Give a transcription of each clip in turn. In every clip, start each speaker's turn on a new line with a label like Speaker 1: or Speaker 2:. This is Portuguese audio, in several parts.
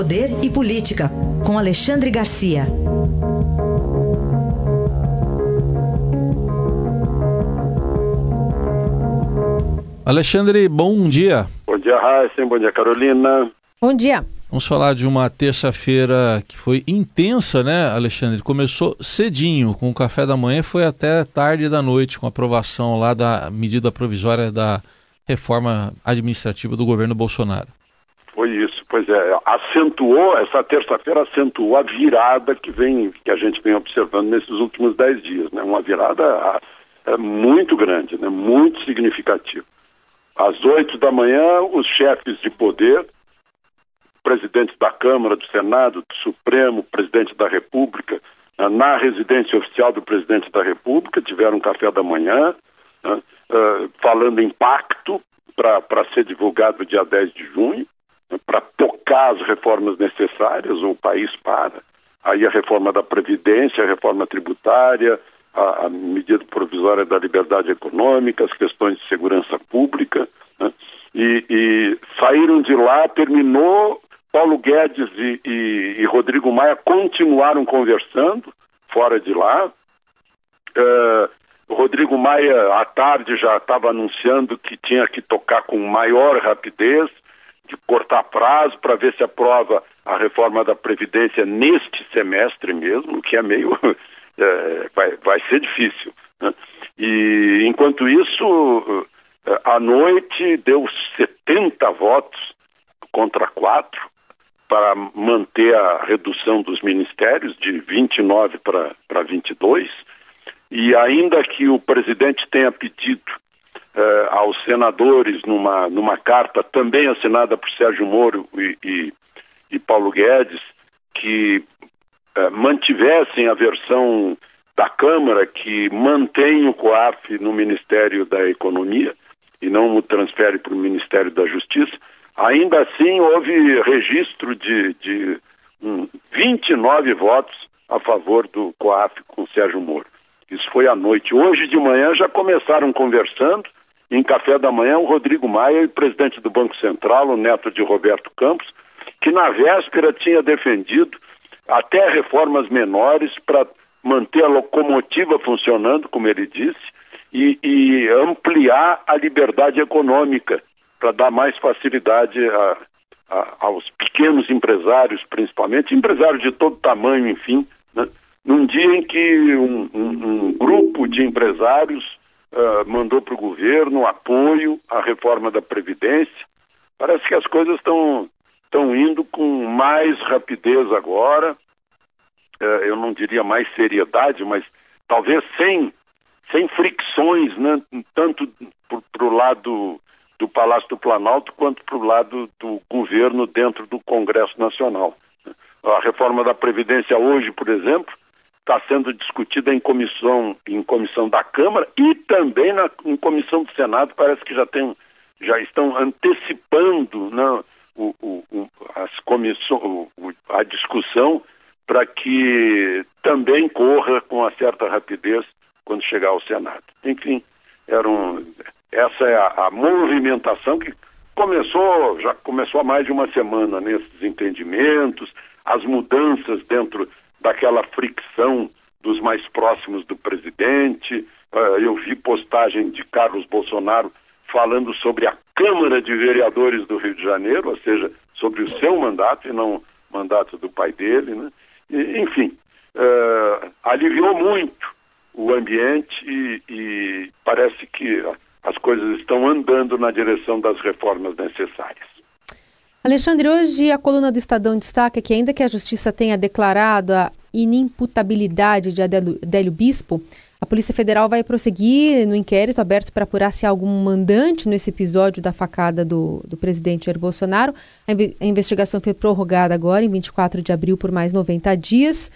Speaker 1: Poder e Política, com Alexandre Garcia.
Speaker 2: Alexandre, bom dia.
Speaker 3: Bom dia, Raíssa. Bom dia, Carolina.
Speaker 4: Bom dia.
Speaker 2: Vamos falar de uma terça-feira que foi intensa, né, Alexandre? Começou cedinho, com o café da manhã, foi até tarde da noite, com a aprovação lá da medida provisória da reforma administrativa do governo Bolsonaro.
Speaker 3: Pois é. Acentuou, essa terça-feira acentuou a virada que vem, que a gente vem observando nesses últimos dez dias, né? Uma virada é, muito grande, né? Muito significativa. Às oito da manhã, os chefes de poder presidentes da Câmara, do Senado, do Supremo, presidente da República, ah, na residência oficial do presidente da República, tiveram um café da manhã, né, uh, falando em pacto para ser divulgado dia 10 de junho, né, para tocar as reformas necessárias, o país para. Aí a reforma da Previdência, a reforma tributária, a, a medida provisória da liberdade econômica, as questões de segurança pública. Né, e, e saíram de lá, terminou Paulo Guedes e, e, e, Rodrigo Maia continuaram conversando fora de lá. Uh, Rodrigo Maia, à tarde, já estava anunciando que tinha que tocar com maior rapidez, de cortar prazo para ver se aprova a reforma da Previdência neste semestre mesmo, que é meio. É, vai, vai ser difícil. Né? E, enquanto isso, à noite deu 70 votos contra quatro para manter a redução dos ministérios de 29 para 22, e ainda que o presidente tenha pedido eh, aos senadores, numa, numa carta também assinada por Sérgio Moro e, e, e Paulo Guedes, que eh, mantivessem a versão da Câmara que mantém o COAF no Ministério da Economia e não o transfere para o Ministério da Justiça, Ainda assim, houve registro de, de um, 29 votos a favor do COAF com Sérgio Moro. Isso foi à noite. Hoje de manhã já começaram conversando. Em café da manhã, o Rodrigo Maia, presidente do Banco Central, o neto de Roberto Campos, que na véspera tinha defendido até reformas menores para manter a locomotiva funcionando, como ele disse, e, e ampliar a liberdade econômica para dar mais facilidade a, a, aos pequenos empresários, principalmente, empresários de todo tamanho, enfim, né? num dia em que um, um, um grupo de empresários uh, mandou para o governo apoio à reforma da Previdência. Parece que as coisas estão estão indo com mais rapidez agora, uh, eu não diria mais seriedade, mas talvez sem, sem fricções, né? tanto para o lado do Palácio do Planalto quanto para o lado do governo dentro do Congresso Nacional. A reforma da Previdência hoje, por exemplo, está sendo discutida em comissão, em comissão da Câmara e também na, em comissão do Senado. Parece que já, tem, já estão antecipando né, o, o, as comissão, a discussão para que também corra com uma certa rapidez quando chegar ao Senado. Enfim, era um, essa é a, a movimentação que começou, já começou há mais de uma semana nesses entendimentos, as mudanças dentro daquela fricção dos mais próximos do presidente. Uh, eu vi postagem de Carlos Bolsonaro falando sobre a Câmara de Vereadores do Rio de Janeiro, ou seja, sobre o seu mandato e não o mandato do pai dele, né? E, enfim, uh, aliviou muito o ambiente e, e parece que as coisas estão andando na direção das reformas necessárias.
Speaker 4: Alexandre, hoje a coluna do Estadão destaca que, ainda que a Justiça tenha declarado a inimputabilidade de Adélio Bispo, a Polícia Federal vai prosseguir no inquérito aberto para apurar se há algum mandante nesse episódio da facada do, do presidente Jair Bolsonaro. A, a investigação foi prorrogada agora, em 24 de abril, por mais 90 dias,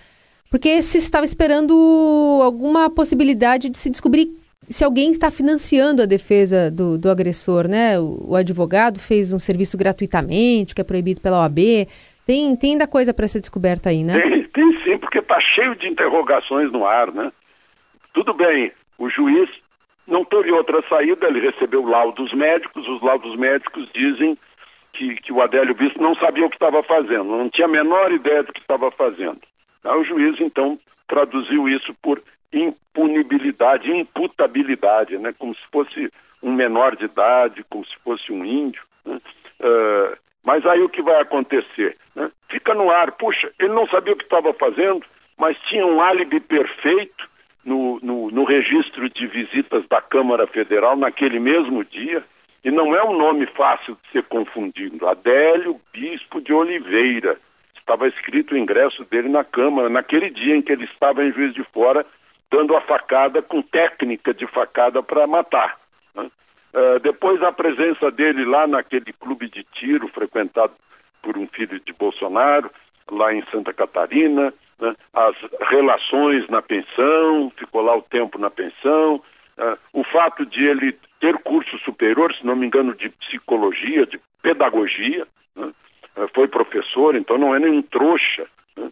Speaker 4: porque se estava esperando alguma possibilidade de se descobrir se alguém está financiando a defesa do, do agressor, né? O, o, advogado fez um serviço gratuitamente, que é proibido pela OAB. Tem, tem ainda coisa para ser descoberta aí, né?
Speaker 3: Tem, tem sim, porque está cheio de interrogações no ar, né? Tudo bem, o juiz não teve outra saída, ele recebeu laudos médicos, os laudos médicos dizem que, que o Adélio Bispo não sabia o que estava fazendo, não tinha a menor ideia do que estava fazendo. Aí o juiz, então, traduziu isso por impunibilidade, imputabilidade, né? como se fosse um menor de idade, como se fosse um índio. Né? Uh, mas aí o que vai acontecer? Né? Fica no ar, puxa, ele não sabia o que estava fazendo, mas tinha um álibi perfeito no, no, no registro de visitas da Câmara Federal naquele mesmo dia, e não é um nome fácil de ser confundido. Adélio Bispo de Oliveira. Estava escrito o ingresso dele na Câmara, naquele dia em que ele estava em Juiz de Fora, dando a facada com técnica de facada para matar. Né? Uh, depois a presença dele lá naquele clube de tiro frequentado por um filho de Bolsonaro, lá em Santa Catarina, né? as relações na pensão, ficou lá o tempo na pensão, uh, o fato de ele ter curso superior, se não me engano, de psicologia, de pedagogia, né? uh, foi professor, então não é nenhum trouxa. Né?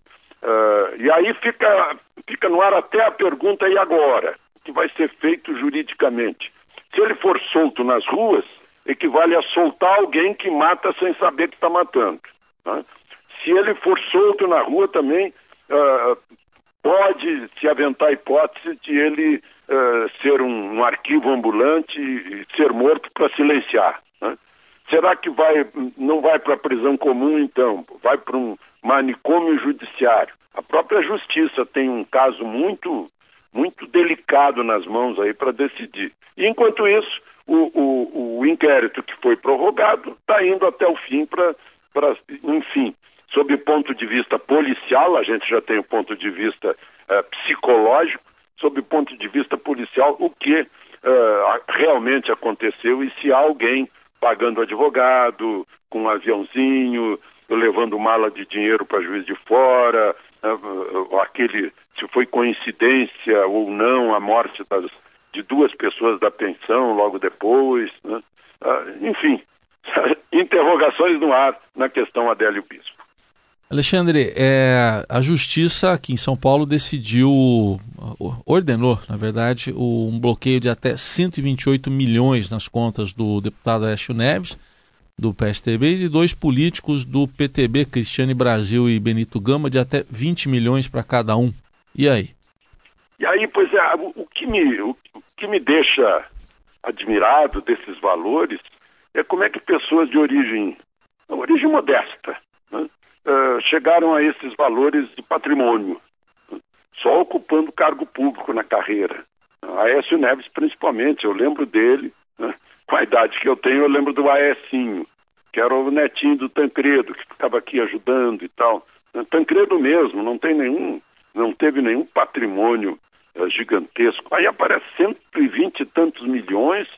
Speaker 3: E aí fica, fica no ar até a pergunta, e agora? O que vai ser feito juridicamente? Se ele for solto nas ruas, equivale a soltar alguém que mata sem saber que está matando. Né? Se ele for solto na rua também, uh, pode se aventar a hipótese de ele uh, ser um, um, arquivo ambulante e ser morto para silenciar. Né? Será que vai, não vai para a prisão comum, então? Vai para um manicômio judiciário? A própria justiça tem um caso muito, muito delicado nas mãos aí para decidir. E enquanto isso, o, o, o inquérito que foi prorrogado está indo até o fim para, enfim, sob o ponto de vista policial, a gente já tem o ponto de vista uh, psicológico, sob o ponto de vista policial, o que uh, realmente aconteceu e se há alguém pagando advogado, com um aviãozinho, levando mala de dinheiro para juiz de fora, aquele se foi coincidência ou não a morte das, de duas pessoas da pensão logo depois, né? enfim, interrogações no ar na questão Adélio Bispo.
Speaker 2: Alexandre, é, a Justiça aqui em São Paulo decidiu, ordenou, na verdade, um bloqueio de até 128 milhões nas contas do deputado Aécio Neves, do PSTB, e de dois políticos do PTB, Cristiane Brasil e Benito Gama, de até 20 milhões para cada um. E aí?
Speaker 3: E aí, pois é, o que me, o que me deixa admirado desses valores é como é que pessoas de origem, origem modesta, né? uh, chegaram a esses valores de patrimônio, só ocupando cargo público na carreira. Aécio Neves, principalmente, eu lembro dele, né? com a idade que eu tenho, eu lembro do Aécinho, que era o netinho do Tancredo, que ficava aqui ajudando e tal. Tancredo mesmo, não tem nenhum, não teve nenhum patrimônio uh, gigantesco. Aí aparece 120 e tantos milhões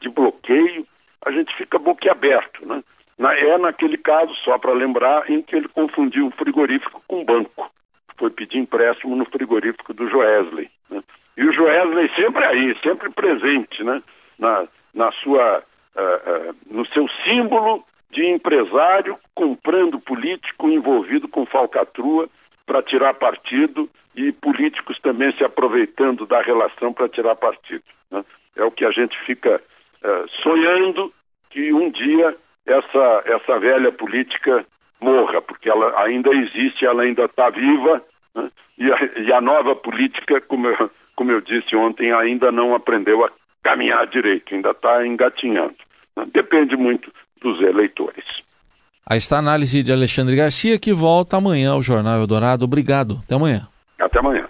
Speaker 3: de bloqueio, a gente fica boquiaberto, né? Na, é naquele caso, só para lembrar, em que ele confundiu o frigorífico com o banco. Foi pedir empréstimo no frigorífico do Joesley. Né? E o Joesley sempre aí, sempre presente, né? Na, na sua, uh, uh, no seu símbolo de empresário comprando político envolvido com falcatrua para tirar partido e políticos também se aproveitando da relação para tirar partido. Né? É o que a gente fica uh, sonhando que um dia essa, essa velha política morra, porque ela ainda existe, ela ainda está viva, né? e, a, e, a, nova política, como eu, como eu disse ontem, ainda não aprendeu a caminhar direito, ainda está engatinhando. Né? Depende muito dos eleitores.
Speaker 2: Aí está a análise de Alexandre Garcia, que volta amanhã ao Jornal Eldorado. Obrigado. Até amanhã.
Speaker 3: Até amanhã.